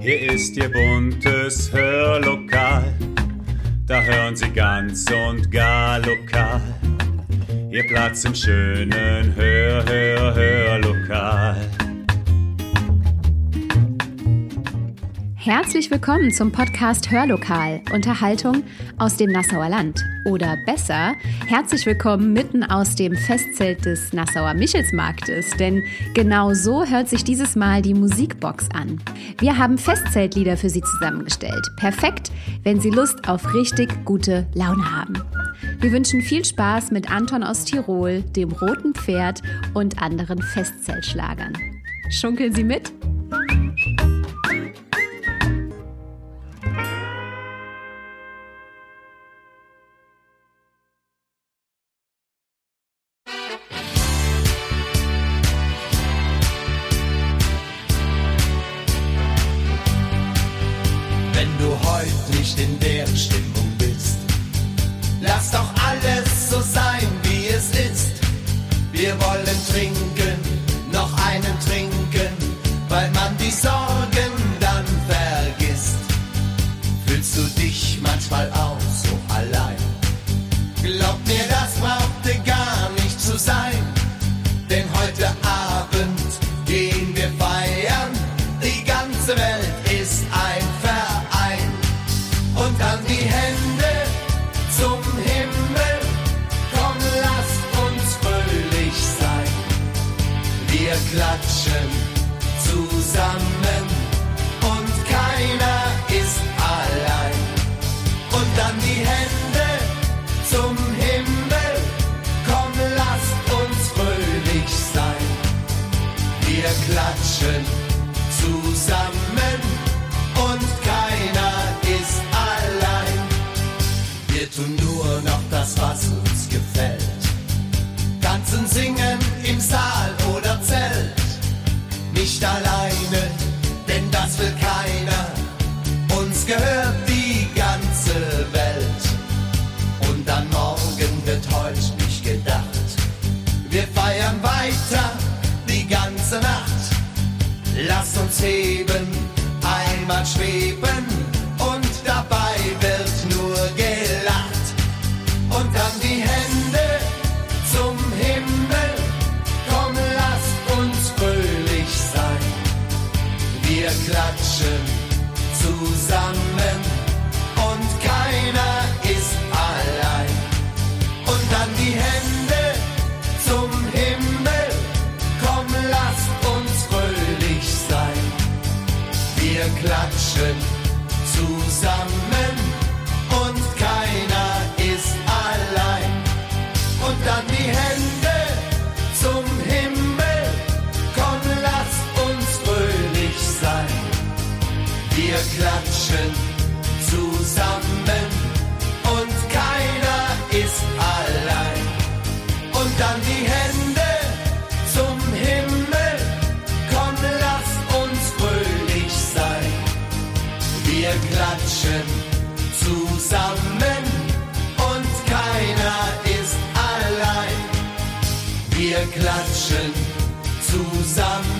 Hier ist Ihr buntes Hörlokal, da hören Sie ganz und gar lokal. Ihr Platz im schönen Hör, Hör, Hörlokal. Herzlich willkommen zum Podcast Hörlokal, Unterhaltung aus dem Nassauer Land. Oder besser, herzlich willkommen mitten aus dem Festzelt des Nassauer Michelsmarktes, denn genau so hört sich dieses Mal die Musikbox an. Wir haben Festzeltlieder für Sie zusammengestellt. Perfekt, wenn Sie Lust auf richtig gute Laune haben. Wir wünschen viel Spaß mit Anton aus Tirol, dem Roten Pferd und anderen Festzeltschlagern. Schunkeln Sie mit? der wir klatschen. Speed. some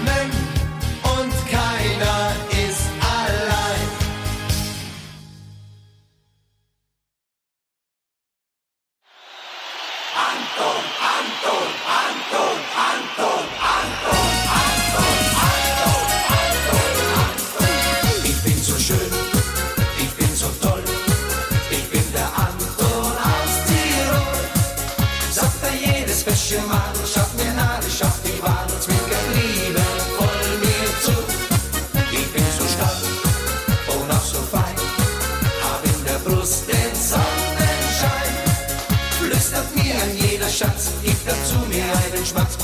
that's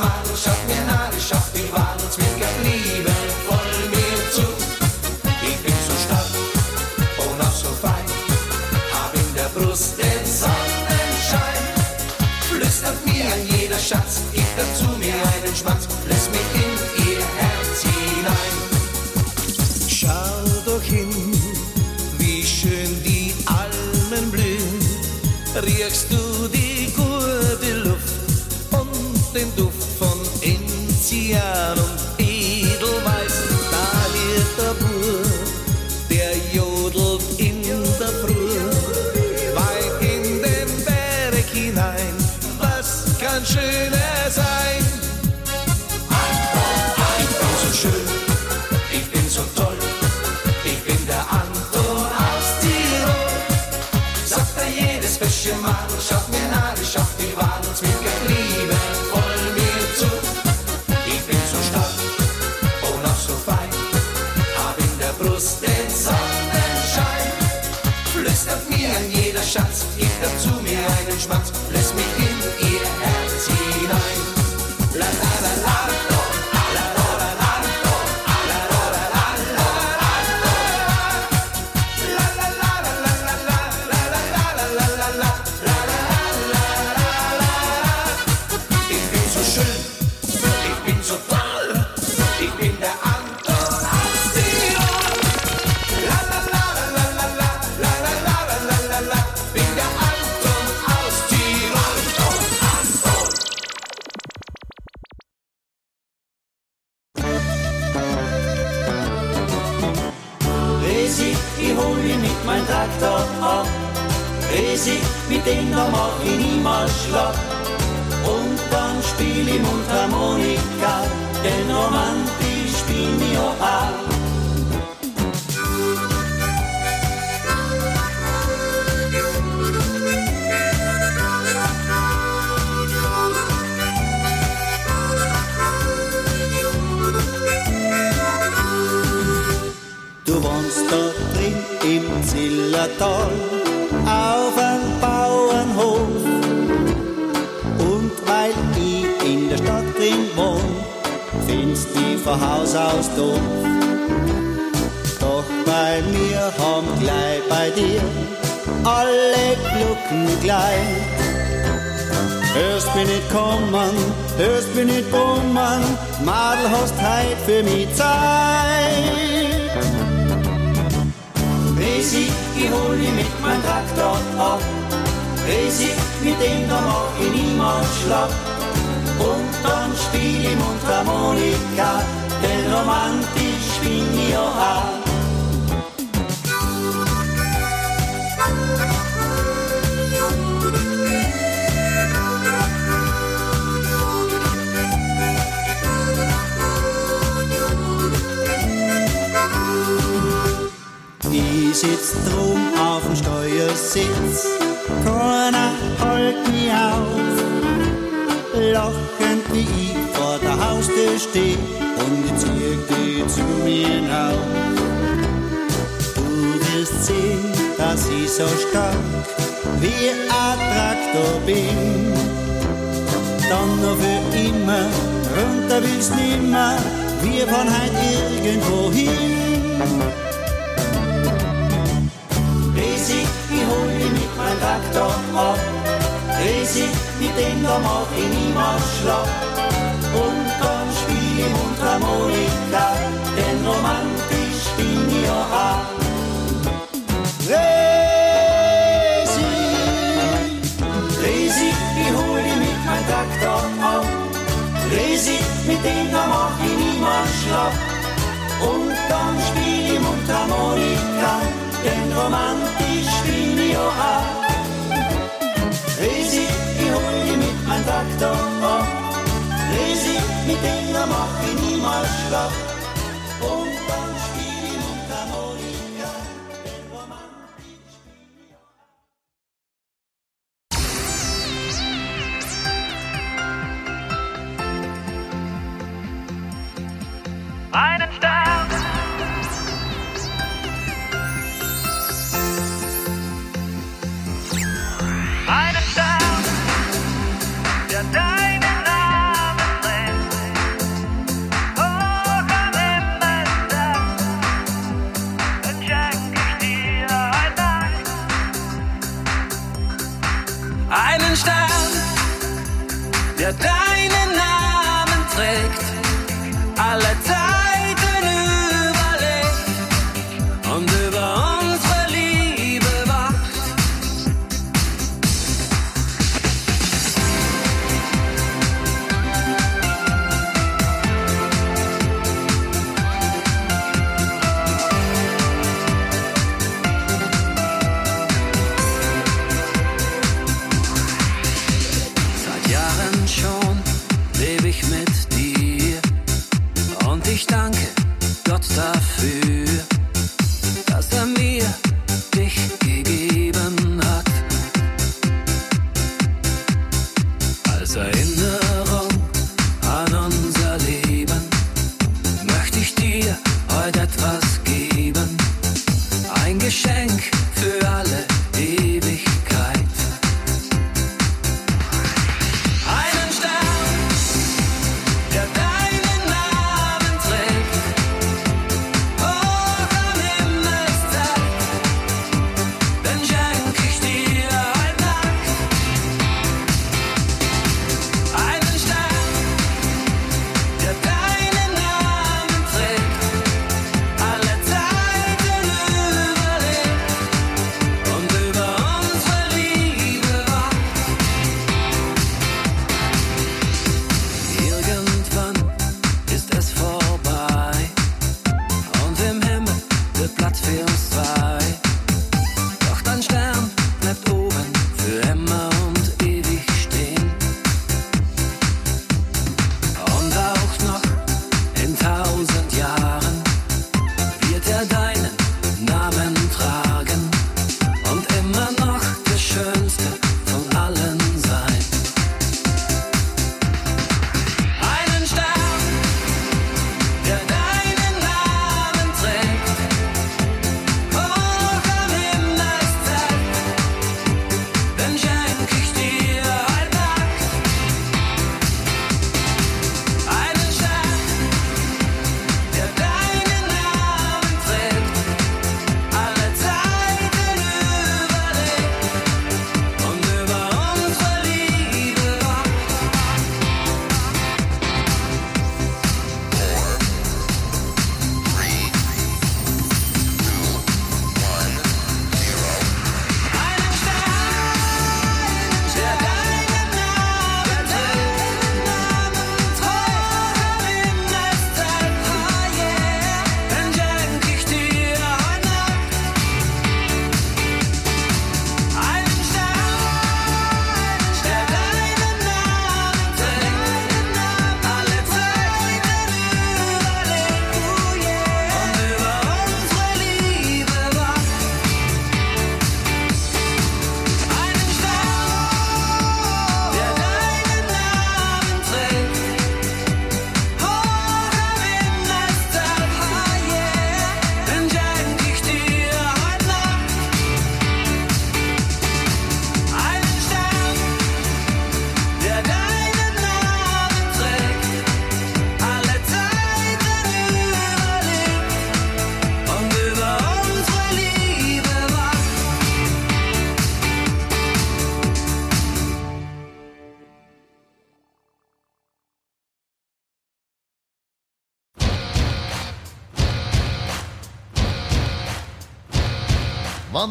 nach, ich schaff die und zwinkert Liebe voll mir zu. Ich bin so stark und auch so fein, hab in der Brust den Sonnenschein. Flüstert mir ein jeder Schatz, weil ich in der Stadt drin wohn, findest die von Haus aus doof. Doch bei mir haben gleich bei dir alle Glucken gleich. Hörst mich nicht kommen, hörst mich nicht brummen, Madel hast heut für mich Zeit. Resi, ich hol dich mit mein Traktor ab. Resi, mit dem da mach ich niemals schlapp. Und dann spiel ich Mundharmonika, denn romantisch bin ich auch. Ich sitz drum auf dem Steuersitz, keiner halt mich auf. Lachend wie ich vor der Haustür steh und ich zieh dich zu mir hinauf. Du wirst sehen, dass ich so stark wie ein Traktor bin. Dann noch für immer, runter willst nimmer, wir fahren heut irgendwo hin. Resi, ich hol dich mit mein Traktor ab. Resi, mit dem da mach ich niemals schlapp. Und dann spiel ich Mundharmonika, denn romantisch bin ich ja auch. Resi, Resi, ich hol dich mit mein Traktor ab. Resi, mit dem da mach ich niemals schlapp. Und dann spiel ich Mundharmonika, denn romantisch bin ich ja auch. Mein Traktor ab. Resi, mit da mach ich niemals schlapp.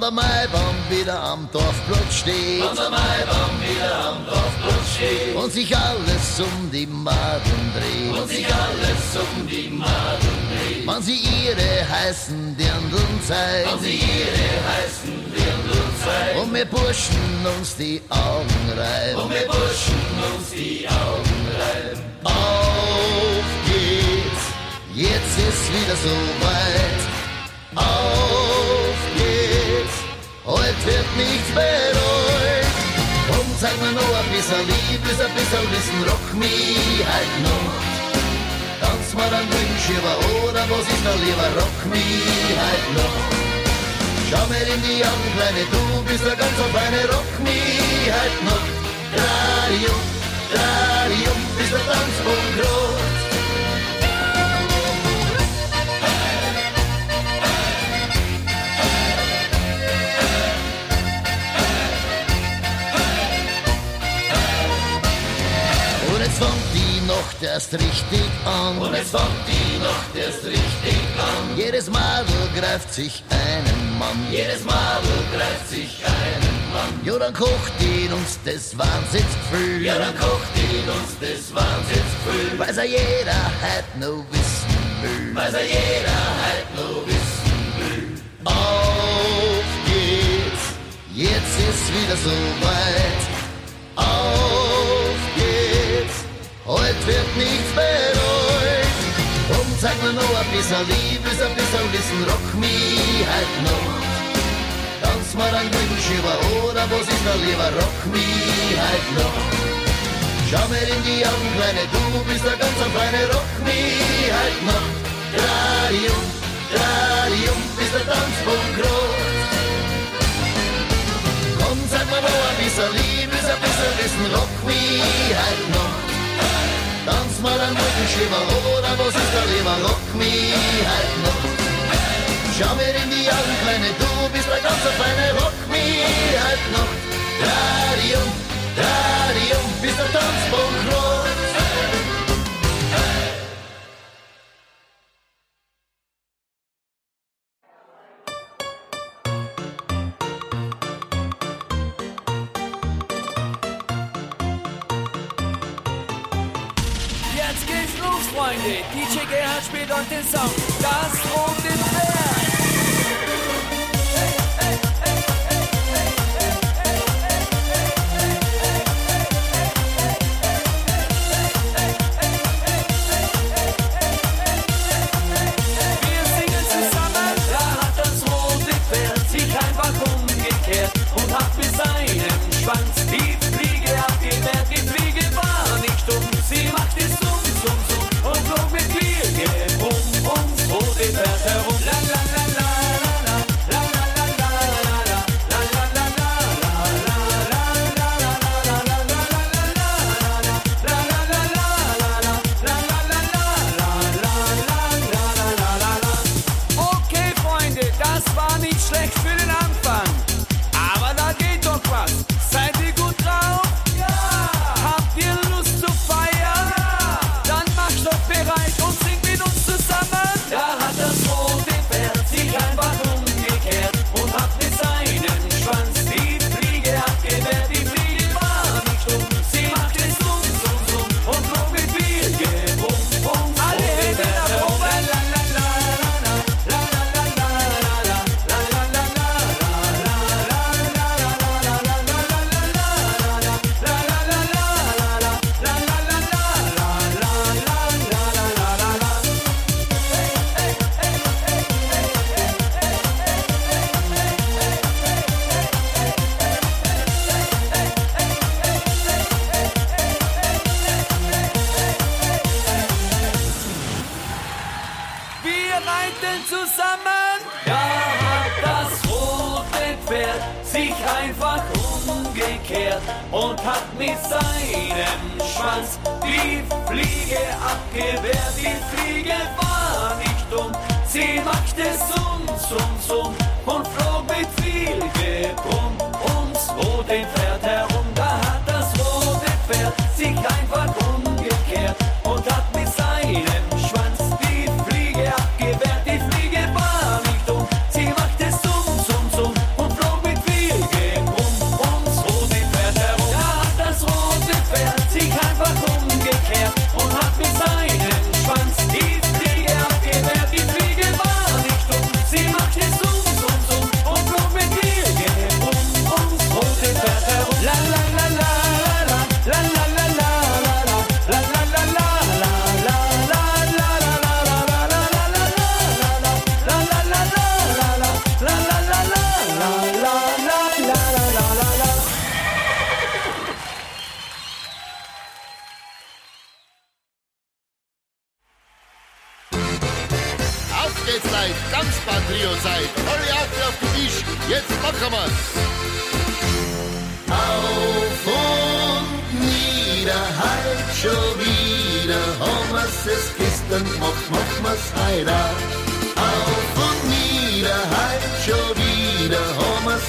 Der Maibaum wieder am Dorfplatz steht. Wann der Maibaum wieder am Dorfplatz steht. Und sich alles um die Maden dreht. Und sich alles um die Maden dreht. Wann sie ihre heißen Dirndeln zeigt. Wann sie ihre heißen Dirndeln zeigt. Und wir Burschen uns die Augen reiben. Und wir Burschen uns die Augen reiben. Auf geht's, jetzt ist wieder so weit. Auf wird nichts bereut. Komm, zeig mir noch ein bisschen Lieb, ist ein bisschen Wissen, rock mich halt noch. Tanz mal ein Wünschüber oder was ist da lieber, rock mich halt noch. Schau mir in die Augen, Kleine, du bist ein ganz so feine, rock mich halt noch. Radio, Radio, bist der Tanzpunkt groß. Erst richtig an. Und es fängt die Nacht erst richtig an. Jedes Madel greift sich einen Mann. Jedes Madel greift sich einen Mann. Jo, dann kocht ihn uns das Wahnsinnsgefühl. Ja, dann kocht ihn uns das Wahnsinnsgefühl. Weiß ja jeder halt nur wissen will. Weiß ja jeder halt nur wissen will. Auf geht's, jetzt ist wieder so weit. Heute wird nichts bereut. Und zeig mir noch ein bisschen Liebe, ein bisschen Wissen, rock mich halt noch. Tanz mal ein Glückenschieber oder was ist da lieber, rock mich halt noch. Schau mir in die Augen, Kleine, du bist der ganz feine, rock mich halt noch. Dreh um, dreh um, bis der Tanzpunkt groß. Komm, sag mal noch ein bisschen Liebe, ein bisschen Wissen, rock mich halt noch. Tanz mal ein Rückenschimmer oder was ist da lieber, rock mich halt noch. Schau mir in die Augen, Kleine, du bist der ganz feine, rock mich halt noch. Dreh um, dreh um, bis der Tanzpunkt groß. Jetzt geht's los, Freunde. DJ Gerhard spielt euch den Song. Das rote Pferd. Wir slecht vullen zusammen. Da hat das rote Pferd sich einfach umgekehrt und hat mit seinem Schwanz die Fliege abgewehrt. Die Fliege war nicht dumm, sie machte summ, summ, summ und flog mit viel Gebrumm ums rote Pferd herum.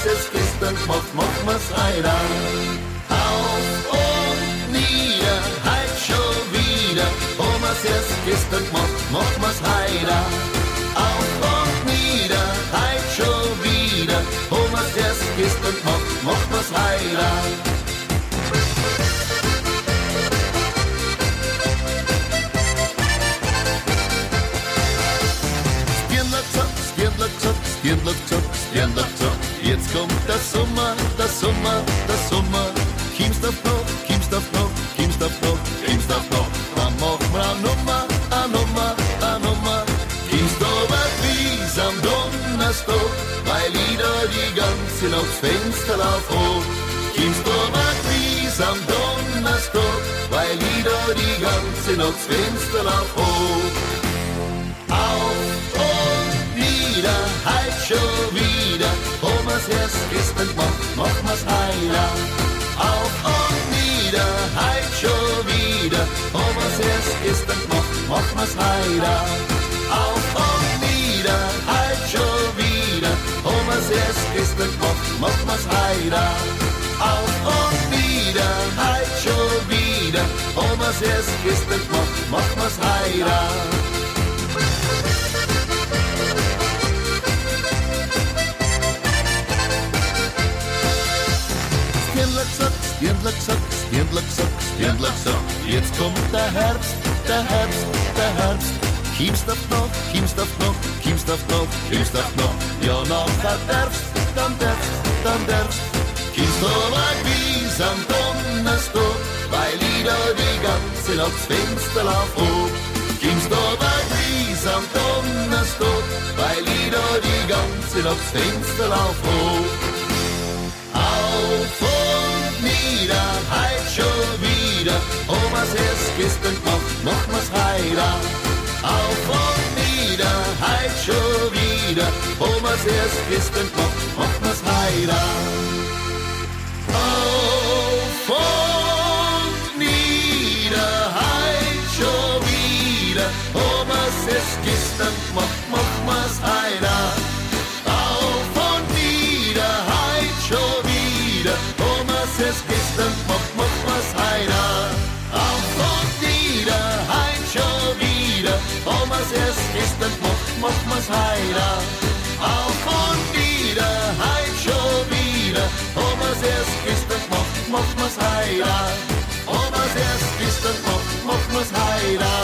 es frisst und macht, macht man's einer. Auf und nieder, halt schon wieder, um es erst frisst und macht, macht man's einer. Auf und nieder, halt schon wieder, um es erst frisst und macht, macht man's einer. Der Sommer, der Sommer. Kimmst auf noch, kimmst auf noch, kimmst auf noch, kimmst auf noch. Dann machen wir eine Nummer, eine Nummer, eine Nummer. Kimmst aber wie's am Donnerstag, weil da die ganze Nacht Fenster lauf hoch. Kimmst aber wie's am Donnerstag, weil da die ganze Nacht Fenster lauf hoch. Auf und nieder, halt schon wieder, wo man's erst ist und mach, mach mal's heiler. Auf und nieder, halt schon wieder, wo man's erst ist und mach, mach mal's heiler. Auf und nieder, halt schon wieder, wo man's erst ist und mach, mach mal's heiler. Auf und nieder, halt schon wieder, wo man's erst ist und mach, mach mal's heiler. Dirndl-Zack, Dirndl-Zack, Dirndl-Zack, Dirndl-Zack. Jetzt kommt der Herbst, der Herbst, der Herbst. Kiemst auf noch, kiemst auf noch, kiemst auf noch, kiemst auf noch. Ja, nachher darfst, dann darfst, dann darfst. Kiemst aber wie's am Donnerstag, weil ich die ganze Nacht das Fenster lauf hoch. Kiemst aber wie's am Donnerstag, weil ich die ganze Nacht das Fenster lauf hoch. Auf und nieder, halt schon wieder, Omas erst gestern mach, mach mal's heiter. Auf und nieder, halt schon wieder, Omas erst gestern mach, mach mal's heiter. Auf und nieder, halt schon wieder, Omas erst gestern mach, mach mal's heiter. Auf und nieder, halt schon wieder, Omas erst gestern mach, mach mal's heiter. Omas erst gestern mach, mach mal's heiter.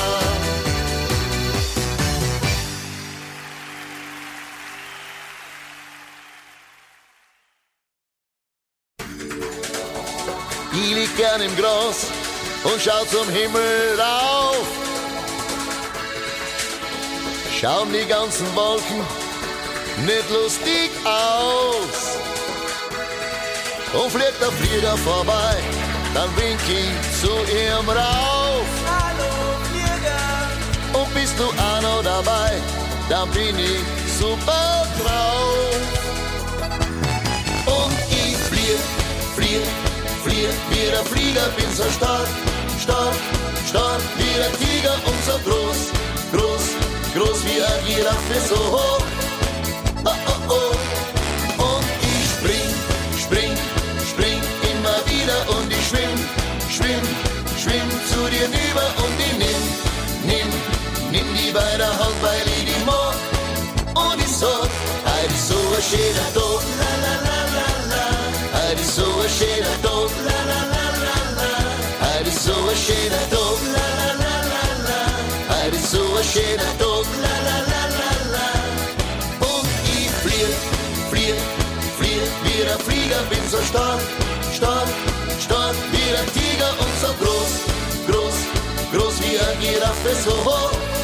Ich lieg gern im Gras und schau zum Himmel rauf. Schauen die ganzen Wolken nicht lustig aus. Und fliegt der Flieger vorbei, dann wink ich zu ihm rauf. Hallo Flieger. Und bist du auch noch dabei, dann bin ich super drauf. Und ich flieg, flieg, flieg, wie der Flieger, bin so stark, stark, stark, wie der Tiger und so groß, groß, groß wie ein Giraffe, so hoch. Oh, oh, oh. Und ich spring, spring, spring immer wieder und ich schwimm, schwimm, schwimm zu dir rüber und ich nimm, nimm, nimm die bei der Hand, weil ich die mag. Und ich sag, heute ist so ein schöner Tag, la la la la la. Heute ist so ein schöner Tag, la la la so ein schöner Tag, la la so ein schöner Tag, der Flieger, bin so stark, stark, stark, wie der Tiger und so groß, groß, groß wie ein Giraffe, so hoch.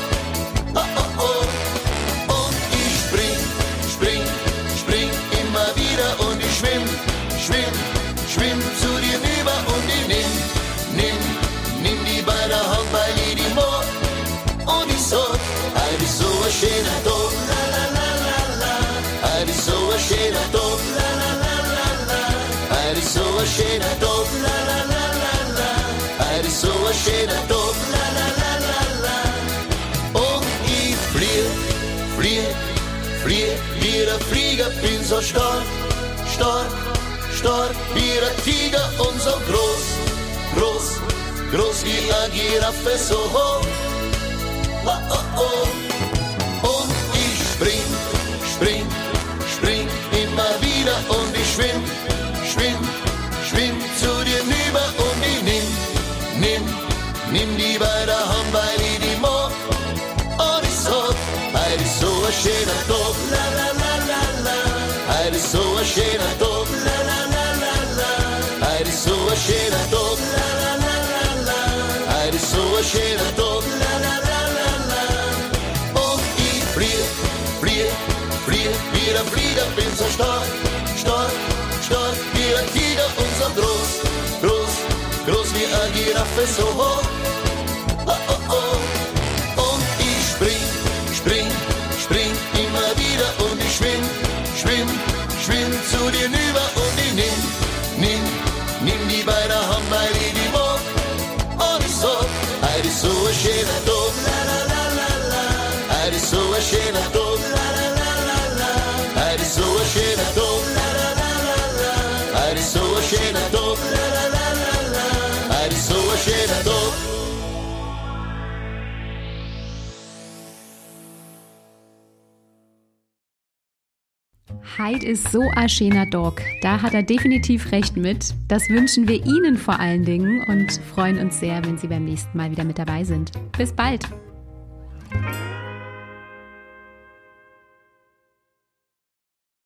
Schöner Tag, la la la la la. Heute ist so ein schöner Tag, la la la la la. Und ich flieg, flieg, flieg, wie der Flieger, bin so stark, stark, stark, wie der Tiger und so groß, groß, groß wie ein Giraffe, so hoch. oh, oh. Und ich spring, spring, spring immer wieder und ich schwimm, so ein schöner Tag, la la la la la. Heute ist so ein schöner Tag, la la la la la. Heute ist so ein schöner Tag, la la la la la. Und ich flieh, flieh, flieh, wie der Flieger, bin so stark, stark, stark, wie ein Tiger und groß, groß, groß wie eine Giraffe, so hoch. Heid ist so ein schöner Dog. Da hat er definitiv recht mit. Das wünschen wir Ihnen vor allen Dingen und freuen uns sehr, wenn Sie beim nächsten Mal wieder mit dabei sind. Bis bald!